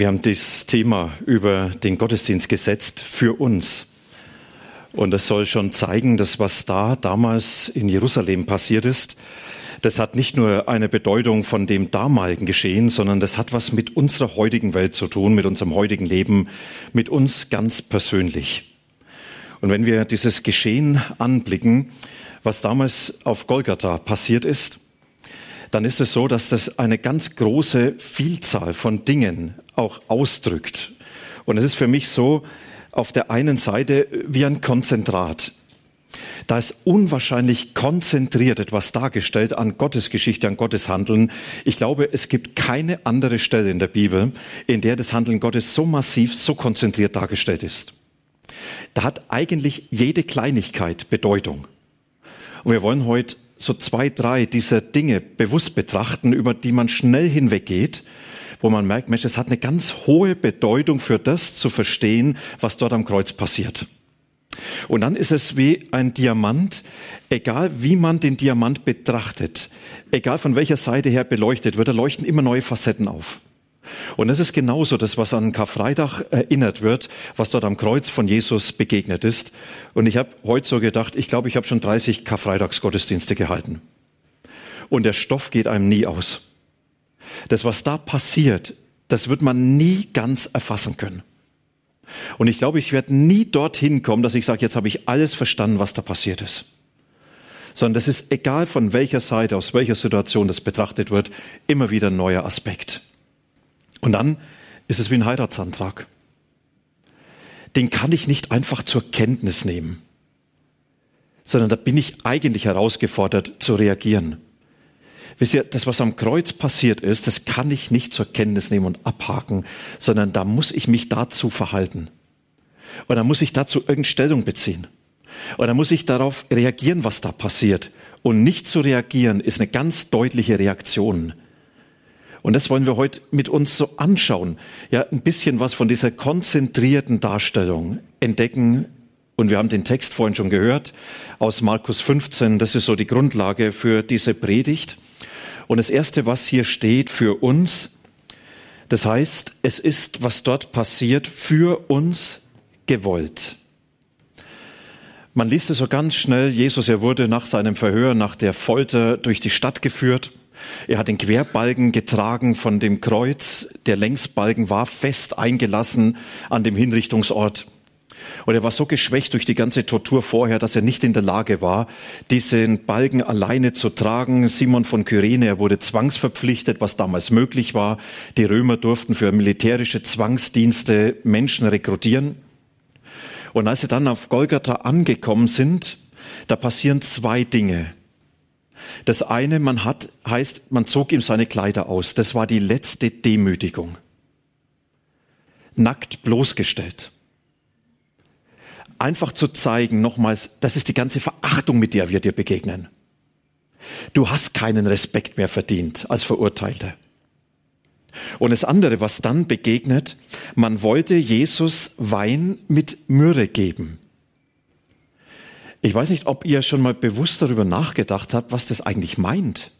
Wir haben das Thema über den Gottesdienst gesetzt für uns. Und das soll schon zeigen, dass was da damals in Jerusalem passiert ist, das hat nicht nur eine Bedeutung von dem damaligen Geschehen, sondern das hat was mit unserer heutigen Welt zu tun, mit unserem heutigen Leben, mit uns ganz persönlich. Und wenn wir dieses Geschehen anblicken, was damals auf Golgatha passiert ist, dann ist es so, dass das eine ganz große Vielzahl von Dingen auch ausdrückt. Und es ist für mich so, auf der einen Seite wie ein Konzentrat. Da ist unwahrscheinlich konzentriert etwas dargestellt an Gottes Geschichte, an Gottes Handeln. Ich glaube, es gibt keine andere Stelle in der Bibel, in der das Handeln Gottes so massiv, so konzentriert dargestellt ist. Da hat eigentlich jede Kleinigkeit Bedeutung. Und wir wollen heute so zwei, drei dieser Dinge bewusst betrachten, über die man schnell hinweggeht, wo man merkt, Mensch, es hat eine ganz hohe Bedeutung für das zu verstehen, was dort am Kreuz passiert. Und dann ist es wie ein Diamant, egal wie man den Diamant betrachtet, egal von welcher Seite her beleuchtet wird, da leuchten immer neue Facetten auf. Und das ist genauso das, was an Karfreitag erinnert wird, was dort am Kreuz von Jesus begegnet ist. Und ich habe heute so gedacht, ich glaube, ich habe schon 30 Karfreitagsgottesdienste gehalten. Und der Stoff geht einem nie aus. Das, was da passiert, das wird man nie ganz erfassen können. Und ich glaube, ich werde nie dorthin kommen, dass ich sage, jetzt habe ich alles verstanden, was da passiert ist. Sondern das ist egal von welcher Seite, aus welcher Situation das betrachtet wird, immer wieder ein neuer Aspekt. Und dann ist es wie ein Heiratsantrag. Den kann ich nicht einfach zur Kenntnis nehmen, sondern da bin ich eigentlich herausgefordert zu reagieren. Wisst ihr, das, was am Kreuz passiert ist, das kann ich nicht zur Kenntnis nehmen und abhaken, sondern da muss ich mich dazu verhalten. Und da muss ich dazu irgendeine Stellung beziehen. Und da muss ich darauf reagieren, was da passiert. Und nicht zu reagieren ist eine ganz deutliche Reaktion. Und das wollen wir heute mit uns so anschauen. Ja, ein bisschen was von dieser konzentrierten Darstellung entdecken. Und wir haben den Text vorhin schon gehört aus Markus 15. Das ist so die Grundlage für diese Predigt. Und das erste, was hier steht für uns, das heißt, es ist, was dort passiert, für uns gewollt. Man liest es so ganz schnell. Jesus, er wurde nach seinem Verhör, nach der Folter durch die Stadt geführt. Er hat den Querbalken getragen von dem Kreuz. Der Längsbalken war fest eingelassen an dem Hinrichtungsort. Und er war so geschwächt durch die ganze Tortur vorher, dass er nicht in der Lage war, diesen Balken alleine zu tragen. Simon von Kyrene, er wurde zwangsverpflichtet, was damals möglich war. Die Römer durften für militärische Zwangsdienste Menschen rekrutieren. Und als sie dann auf Golgatha angekommen sind, da passieren zwei Dinge. Das eine, man hat, heißt, man zog ihm seine Kleider aus. Das war die letzte Demütigung. Nackt bloßgestellt. Einfach zu zeigen, nochmals, das ist die ganze Verachtung, mit der wir dir begegnen. Du hast keinen Respekt mehr verdient als Verurteilte. Und das andere, was dann begegnet, man wollte Jesus Wein mit Myrrhe geben. Ich weiß nicht, ob ihr schon mal bewusst darüber nachgedacht habt, was das eigentlich meint.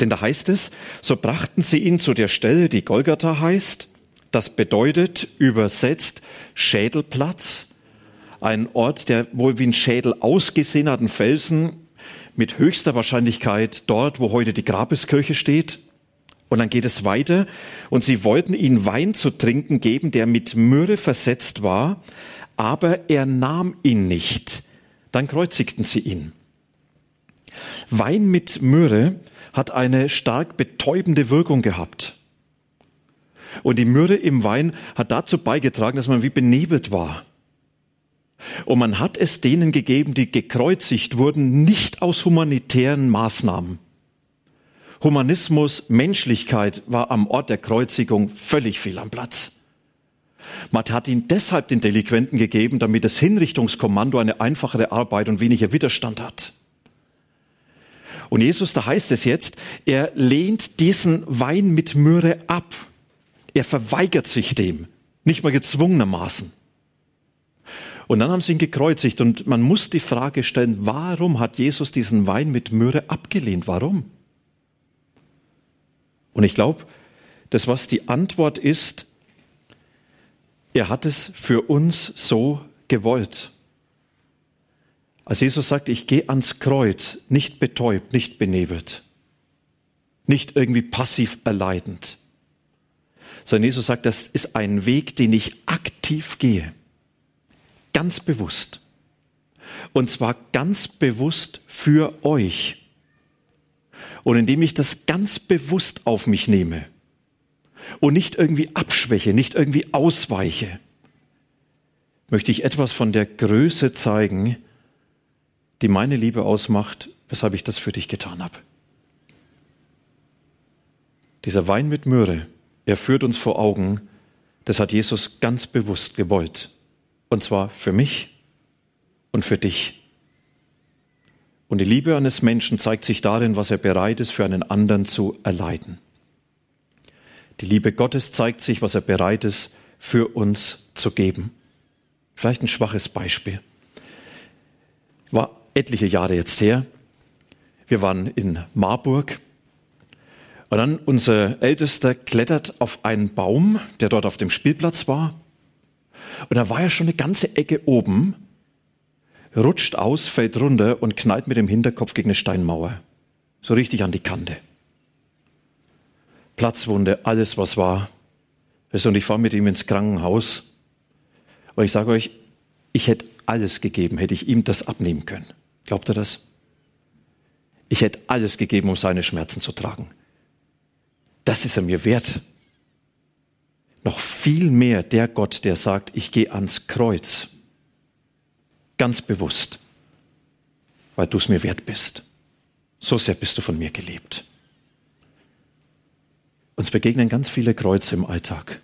Denn da heißt es, so brachten sie ihn zu der Stelle, die Golgatha heißt. Das bedeutet übersetzt Schädelplatz. Ein Ort, der wohl wie ein Schädel ausgesehen hat, ein Felsen mit höchster Wahrscheinlichkeit dort, wo heute die Grabeskirche steht. Und dann geht es weiter. Und sie wollten ihm Wein zu trinken geben, der mit Myrrhe versetzt war, aber er nahm ihn nicht. Dann kreuzigten sie ihn. Wein mit Myrrhe hat eine stark betäubende Wirkung gehabt. Und die Myrrhe im Wein hat dazu beigetragen, dass man wie benebelt war. Und man hat es denen gegeben, die gekreuzigt wurden, nicht aus humanitären Maßnahmen. Humanismus, Menschlichkeit war am Ort der Kreuzigung völlig fehl am Platz. Man hat ihn deshalb den Delinquenten gegeben, damit das Hinrichtungskommando eine einfachere Arbeit und weniger Widerstand hat. Und Jesus, da heißt es jetzt, er lehnt diesen Wein mit Myrrhe ab. Er verweigert sich dem, nicht mal gezwungenermaßen. Und dann haben sie ihn gekreuzigt und man muss die Frage stellen, warum hat Jesus diesen Wein mit Myrrhe abgelehnt? Warum? Und ich glaube, das, was die Antwort ist, er hat es für uns so gewollt. Als Jesus sagt, ich gehe ans Kreuz, nicht betäubt, nicht benebelt, nicht irgendwie passiv erleidend, sondern Jesus sagt, das ist ein Weg, den ich aktiv gehe, ganz bewusst. Und zwar ganz bewusst für euch. Und indem ich das ganz bewusst auf mich nehme und nicht irgendwie abschwäche, nicht irgendwie ausweiche, möchte ich etwas von der Größe zeigen, die meine Liebe ausmacht, weshalb ich das für dich getan habe. Dieser Wein mit Myrrhe, er führt uns vor Augen, das hat Jesus ganz bewusst gewollt. Und zwar für mich und für dich. Und die Liebe eines Menschen zeigt sich darin, was er bereit ist, für einen anderen zu erleiden. Die Liebe Gottes zeigt sich, was er bereit ist, für uns zu geben. Vielleicht ein schwaches Beispiel. War etliche Jahre jetzt her. Wir waren in Marburg. Und dann unser Ältester klettert auf einen Baum, der dort auf dem Spielplatz war. Und da war er schon eine ganze Ecke oben, rutscht aus, fällt runter und knallt mit dem Hinterkopf gegen eine Steinmauer. So richtig an die Kante. Platzwunde, alles was war. Und ich fahre mit ihm ins Krankenhaus. Und ich sage euch, ich hätte alles gegeben, hätte ich ihm das abnehmen können. Glaubt er das? Ich hätte alles gegeben, um seine Schmerzen zu tragen. Das ist er mir wert. Noch viel mehr der Gott, der sagt, ich gehe ans Kreuz. Ganz bewusst, weil du es mir wert bist. So sehr bist du von mir geliebt. Uns begegnen ganz viele Kreuze im Alltag.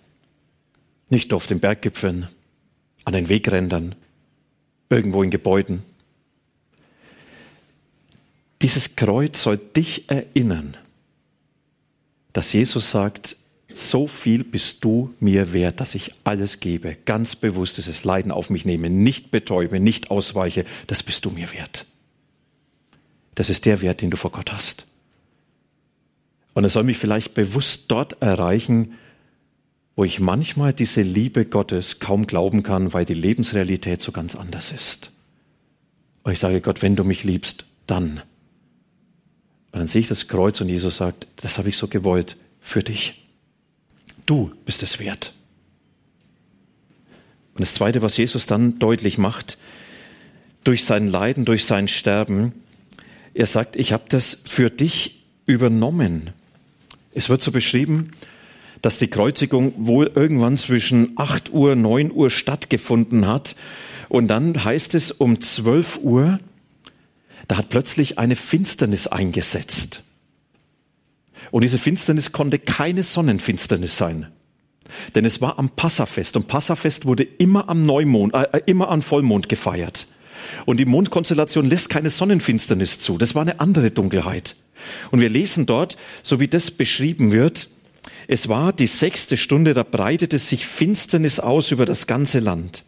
Nicht auf den Berggipfeln, an den Wegrändern, irgendwo in Gebäuden. Dieses Kreuz soll dich erinnern, dass Jesus sagt, so viel bist du mir wert, dass ich alles gebe, ganz bewusst dieses Leiden auf mich nehme, nicht betäube, nicht ausweiche, das bist du mir wert. Das ist der Wert, den du vor Gott hast. Und er soll mich vielleicht bewusst dort erreichen, wo ich manchmal diese Liebe Gottes kaum glauben kann, weil die Lebensrealität so ganz anders ist. Und ich sage Gott, wenn du mich liebst, dann. Und dann sehe ich das Kreuz und Jesus sagt, das habe ich so gewollt für dich. Du bist es wert. Und das Zweite, was Jesus dann deutlich macht, durch sein Leiden, durch sein Sterben, er sagt, ich habe das für dich übernommen. Es wird so beschrieben, dass die Kreuzigung wohl irgendwann zwischen 8 Uhr, 9 Uhr stattgefunden hat. Und dann heißt es um 12 Uhr, da hat plötzlich eine Finsternis eingesetzt. Und diese Finsternis konnte keine Sonnenfinsternis sein. Denn es war am Passafest und Passafest wurde immer am Neumond, äh, äh, immer am Vollmond gefeiert. Und die Mondkonstellation lässt keine Sonnenfinsternis zu. Das war eine andere Dunkelheit. Und wir lesen dort, so wie das beschrieben wird, es war die sechste Stunde, da breitete sich Finsternis aus über das ganze Land.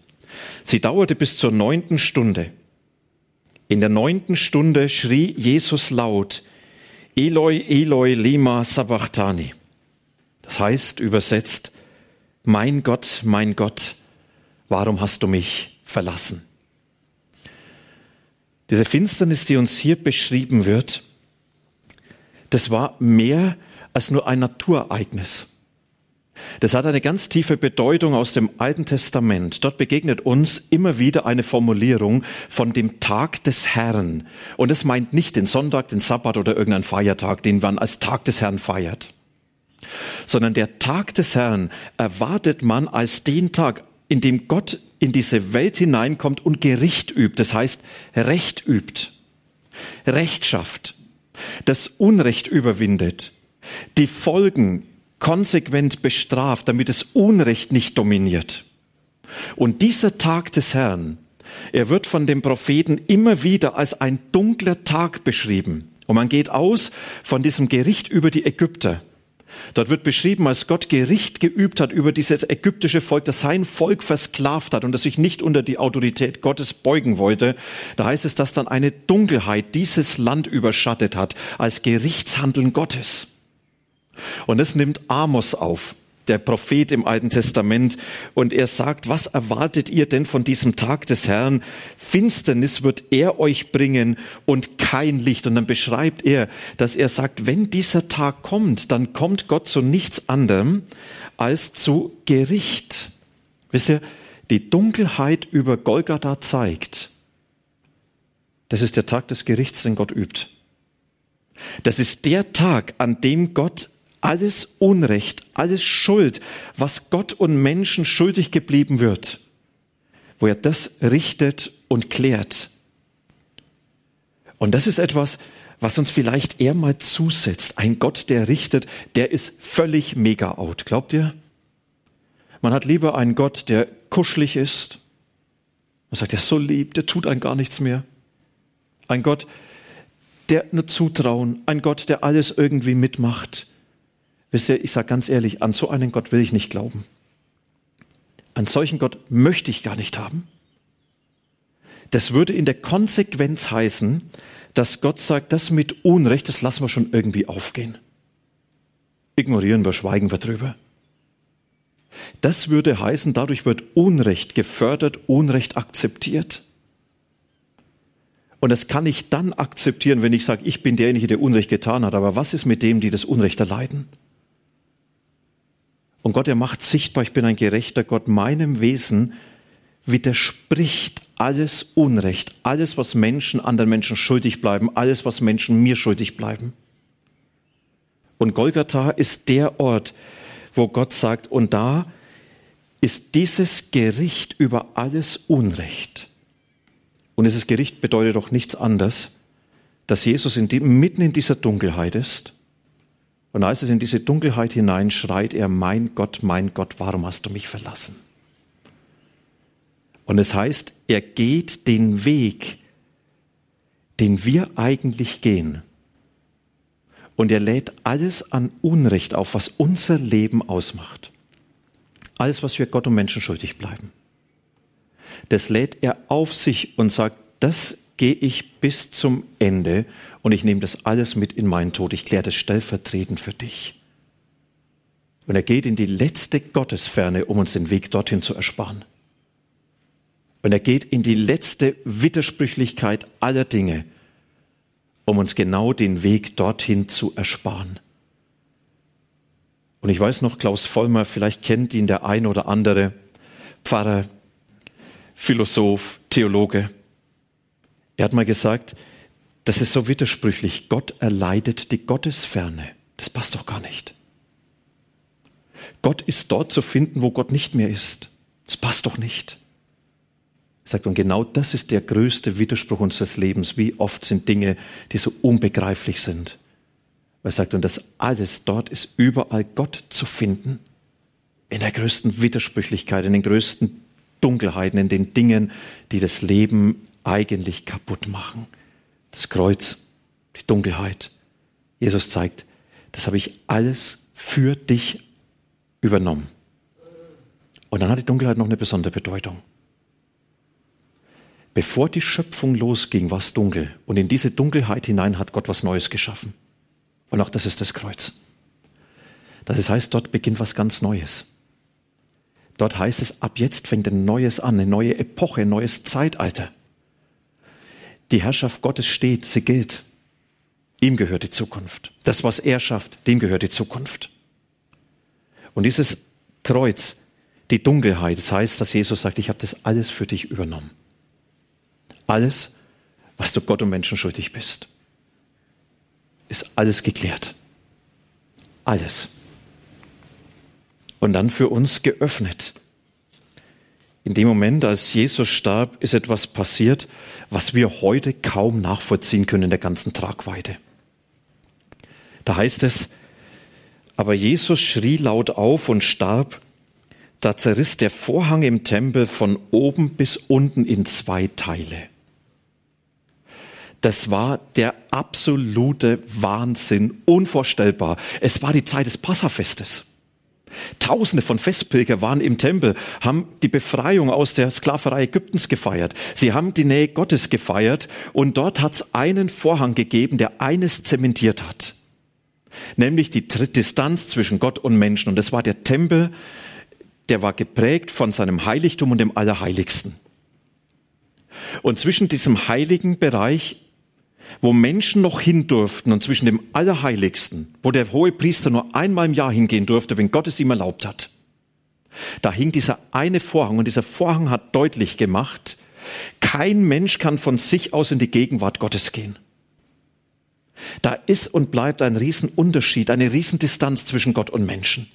Sie dauerte bis zur neunten Stunde. In der neunten Stunde schrie Jesus laut, Eloi, Eloi, lima sabachthani. Das heißt übersetzt, mein Gott, mein Gott, warum hast du mich verlassen? Diese Finsternis, die uns hier beschrieben wird, das war mehr als nur ein Naturereignis. Das hat eine ganz tiefe Bedeutung aus dem Alten Testament. Dort begegnet uns immer wieder eine Formulierung von dem Tag des Herrn. Und es meint nicht den Sonntag, den Sabbat oder irgendeinen Feiertag, den man als Tag des Herrn feiert. Sondern der Tag des Herrn erwartet man als den Tag, in dem Gott in diese Welt hineinkommt und Gericht übt. Das heißt, Recht übt. Recht schafft. Das Unrecht überwindet die Folgen konsequent bestraft, damit das Unrecht nicht dominiert. Und dieser Tag des Herrn, er wird von dem Propheten immer wieder als ein dunkler Tag beschrieben. Und man geht aus von diesem Gericht über die Ägypter. Dort wird beschrieben, als Gott Gericht geübt hat über dieses ägyptische Volk, das sein Volk versklavt hat und das sich nicht unter die Autorität Gottes beugen wollte. Da heißt es, dass dann eine Dunkelheit dieses Land überschattet hat als Gerichtshandeln Gottes. Und es nimmt Amos auf der Prophet im Alten Testament, und er sagt, was erwartet ihr denn von diesem Tag des Herrn? Finsternis wird er euch bringen und kein Licht. Und dann beschreibt er, dass er sagt, wenn dieser Tag kommt, dann kommt Gott zu nichts anderem als zu Gericht. Wisst ihr, die Dunkelheit über Golgatha zeigt, das ist der Tag des Gerichts, den Gott übt. Das ist der Tag, an dem Gott alles Unrecht, alles Schuld, was Gott und Menschen schuldig geblieben wird, wo er das richtet und klärt. Und das ist etwas, was uns vielleicht eher mal zusetzt. Ein Gott, der richtet, der ist völlig mega out. Glaubt ihr? Man hat lieber einen Gott, der kuschelig ist. Man sagt, der ist so lieb, der tut einem gar nichts mehr. Ein Gott, der nur zutrauen. Ein Gott, der alles irgendwie mitmacht. Wisst ihr, ich sage ganz ehrlich, an so einen Gott will ich nicht glauben. An solchen Gott möchte ich gar nicht haben. Das würde in der Konsequenz heißen, dass Gott sagt, das mit Unrecht, das lassen wir schon irgendwie aufgehen. Ignorieren wir, schweigen wir drüber. Das würde heißen, dadurch wird Unrecht gefördert, Unrecht akzeptiert. Und das kann ich dann akzeptieren, wenn ich sage, ich bin derjenige, der Unrecht getan hat. Aber was ist mit dem, die das Unrecht erleiden? Und Gott, er macht sichtbar, ich bin ein gerechter Gott. Meinem Wesen widerspricht alles Unrecht, alles, was Menschen anderen Menschen schuldig bleiben, alles, was Menschen mir schuldig bleiben. Und Golgatha ist der Ort, wo Gott sagt, und da ist dieses Gericht über alles Unrecht. Und dieses Gericht bedeutet doch nichts anderes, dass Jesus in die, mitten in dieser Dunkelheit ist und als es in diese Dunkelheit hinein schreit er, mein Gott, mein Gott, warum hast du mich verlassen? Und es heißt, er geht den Weg, den wir eigentlich gehen. Und er lädt alles an Unrecht auf, was unser Leben ausmacht. Alles, was wir Gott und Menschen schuldig bleiben. Das lädt er auf sich und sagt, das gehe ich bis zum Ende und ich nehme das alles mit in meinen Tod. Ich kläre das stellvertretend für dich. Und er geht in die letzte Gottesferne, um uns den Weg dorthin zu ersparen. Und er geht in die letzte Widersprüchlichkeit aller Dinge, um uns genau den Weg dorthin zu ersparen. Und ich weiß noch, Klaus Vollmer, vielleicht kennt ihn der ein oder andere Pfarrer, Philosoph, Theologe. Er hat mal gesagt, das ist so widersprüchlich. Gott erleidet die Gottesferne. Das passt doch gar nicht. Gott ist dort zu finden, wo Gott nicht mehr ist. Das passt doch nicht. Er sagt, und genau das ist der größte Widerspruch unseres Lebens. Wie oft sind Dinge, die so unbegreiflich sind. Er sagt, und das alles dort ist überall Gott zu finden. In der größten Widersprüchlichkeit, in den größten Dunkelheiten, in den Dingen, die das Leben eigentlich kaputt machen. Das Kreuz, die Dunkelheit. Jesus zeigt, das habe ich alles für dich übernommen. Und dann hat die Dunkelheit noch eine besondere Bedeutung. Bevor die Schöpfung losging, war es dunkel. Und in diese Dunkelheit hinein hat Gott was Neues geschaffen. Und auch das ist das Kreuz. Das heißt, dort beginnt was ganz Neues. Dort heißt es, ab jetzt fängt ein Neues an, eine neue Epoche, ein neues Zeitalter. Die Herrschaft Gottes steht, sie gilt. Ihm gehört die Zukunft. Das, was er schafft, dem gehört die Zukunft. Und dieses Kreuz, die Dunkelheit, das heißt, dass Jesus sagt, ich habe das alles für dich übernommen. Alles, was du Gott und Menschen schuldig bist, ist alles geklärt. Alles. Und dann für uns geöffnet. In dem Moment, als Jesus starb, ist etwas passiert, was wir heute kaum nachvollziehen können in der ganzen Tragweite. Da heißt es, Aber Jesus schrie laut auf und starb. Da zerriss der Vorhang im Tempel von oben bis unten in zwei Teile. Das war der absolute Wahnsinn, unvorstellbar. Es war die Zeit des Passafestes. Tausende von Festpilger waren im Tempel, haben die Befreiung aus der Sklaverei Ägyptens gefeiert. Sie haben die Nähe Gottes gefeiert und dort hat es einen Vorhang gegeben, der eines zementiert hat. Nämlich die Distanz zwischen Gott und Menschen. Und das war der Tempel, der war geprägt von seinem Heiligtum und dem Allerheiligsten. Und zwischen diesem heiligen Bereich wo Menschen noch hin durften und zwischen dem Allerheiligsten, wo der hohe Priester nur einmal im Jahr hingehen durfte, wenn Gott es ihm erlaubt hat. Da hing dieser eine Vorhang und dieser Vorhang hat deutlich gemacht, kein Mensch kann von sich aus in die Gegenwart Gottes gehen. Da ist und bleibt ein Riesenunterschied, eine Riesendistanz zwischen Gott und Menschen.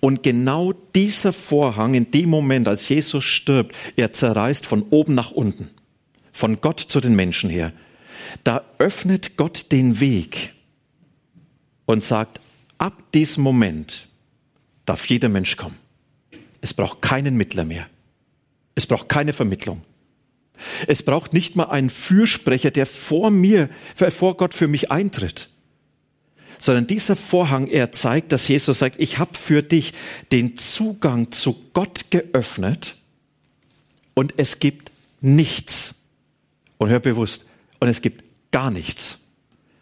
Und genau dieser Vorhang in dem Moment, als Jesus stirbt, er zerreißt von oben nach unten von Gott zu den Menschen her, da öffnet Gott den Weg und sagt, ab diesem Moment darf jeder Mensch kommen. Es braucht keinen Mittler mehr. Es braucht keine Vermittlung. Es braucht nicht mal einen Fürsprecher, der vor mir, vor Gott für mich eintritt. Sondern dieser Vorhang, er zeigt, dass Jesus sagt, ich habe für dich den Zugang zu Gott geöffnet und es gibt nichts, und hör bewusst, und es gibt gar nichts,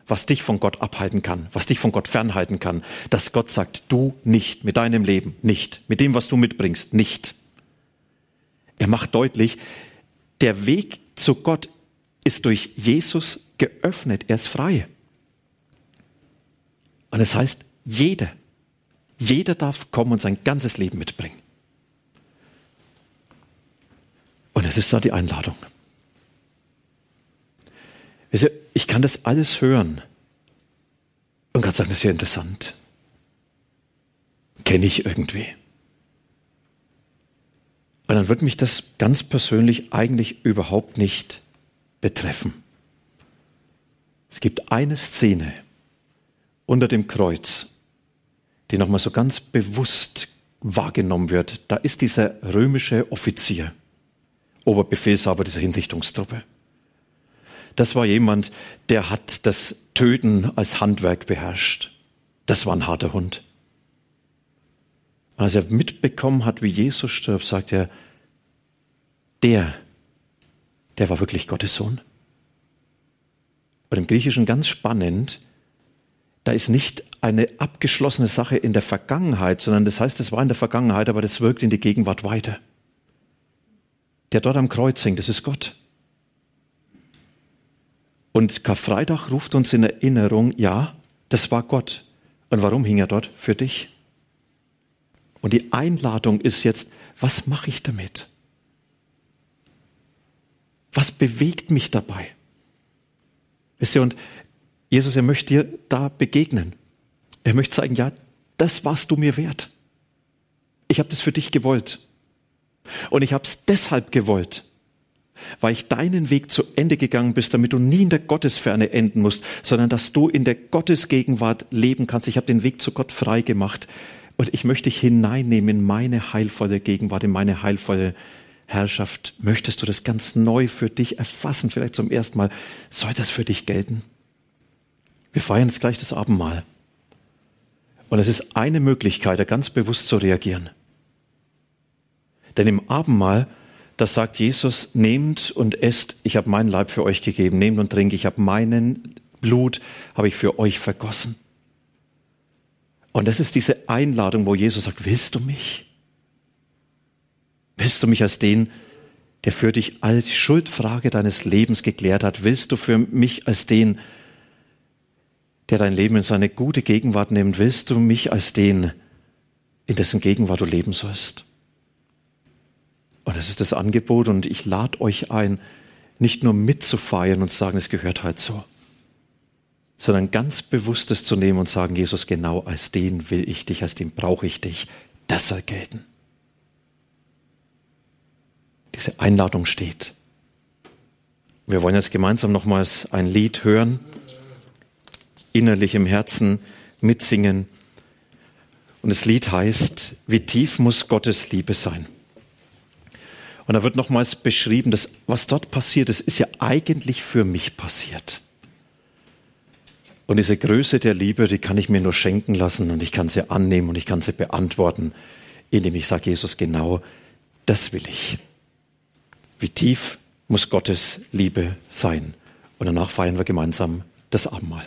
was dich von Gott abhalten kann, was dich von Gott fernhalten kann, dass Gott sagt, du nicht, mit deinem Leben nicht, mit dem, was du mitbringst, nicht. Er macht deutlich, der Weg zu Gott ist durch Jesus geöffnet, er ist frei. Und es heißt, jeder, jeder darf kommen und sein ganzes Leben mitbringen. Und es ist da die Einladung. Ich kann das alles hören und kann sagen, das ist ja interessant. Kenne ich irgendwie. Und dann wird mich das ganz persönlich eigentlich überhaupt nicht betreffen. Es gibt eine Szene unter dem Kreuz, die nochmal so ganz bewusst wahrgenommen wird. Da ist dieser römische Offizier, Oberbefehlshaber dieser Hinrichtungstruppe. Das war jemand, der hat das Töten als Handwerk beherrscht. Das war ein harter Hund. Als er mitbekommen hat, wie Jesus stirbt, sagt er, der, der war wirklich Gottes Sohn. Und im Griechischen ganz spannend, da ist nicht eine abgeschlossene Sache in der Vergangenheit, sondern das heißt, es war in der Vergangenheit, aber das wirkt in die Gegenwart weiter. Der dort am Kreuz hängt, das ist Gott. Und Karfreitag ruft uns in Erinnerung, ja, das war Gott. Und warum hing er dort? Für dich. Und die Einladung ist jetzt, was mache ich damit? Was bewegt mich dabei? Wisst ihr, und Jesus, er möchte dir da begegnen. Er möchte zeigen, ja, das warst du mir wert. Ich habe das für dich gewollt. Und ich habe es deshalb gewollt, weil ich deinen Weg zu Ende gegangen bist, damit du nie in der Gottesferne enden musst, sondern dass du in der Gottesgegenwart leben kannst. Ich habe den Weg zu Gott frei gemacht und ich möchte dich hineinnehmen in meine heilvolle Gegenwart, in meine heilvolle Herrschaft. Möchtest du das ganz neu für dich erfassen, vielleicht zum ersten Mal? Soll das für dich gelten? Wir feiern jetzt gleich das Abendmahl. Und es ist eine Möglichkeit, da ganz bewusst zu reagieren. Denn im Abendmahl da sagt Jesus, nehmt und esst, ich habe meinen Leib für euch gegeben, nehmt und trinkt, ich habe meinen Blut, habe ich für euch vergossen. Und das ist diese Einladung, wo Jesus sagt, willst du mich? Willst du mich als den, der für dich als Schuldfrage deines Lebens geklärt hat? Willst du für mich als den, der dein Leben in seine gute Gegenwart nimmt? Willst du mich als den, in dessen Gegenwart du leben sollst? Und das ist das Angebot und ich lade euch ein, nicht nur mitzufeiern und zu sagen, es gehört halt so, sondern ganz bewusstes zu nehmen und sagen, Jesus, genau als den will ich dich, als den brauche ich dich. Das soll gelten. Diese Einladung steht. Wir wollen jetzt gemeinsam nochmals ein Lied hören, innerlich im Herzen mitsingen. Und das Lied heißt, wie tief muss Gottes Liebe sein? Und da wird nochmals beschrieben, dass was dort passiert ist, ist ja eigentlich für mich passiert. Und diese Größe der Liebe, die kann ich mir nur schenken lassen und ich kann sie annehmen und ich kann sie beantworten, indem ich sage, Jesus, genau das will ich. Wie tief muss Gottes Liebe sein? Und danach feiern wir gemeinsam das Abendmahl.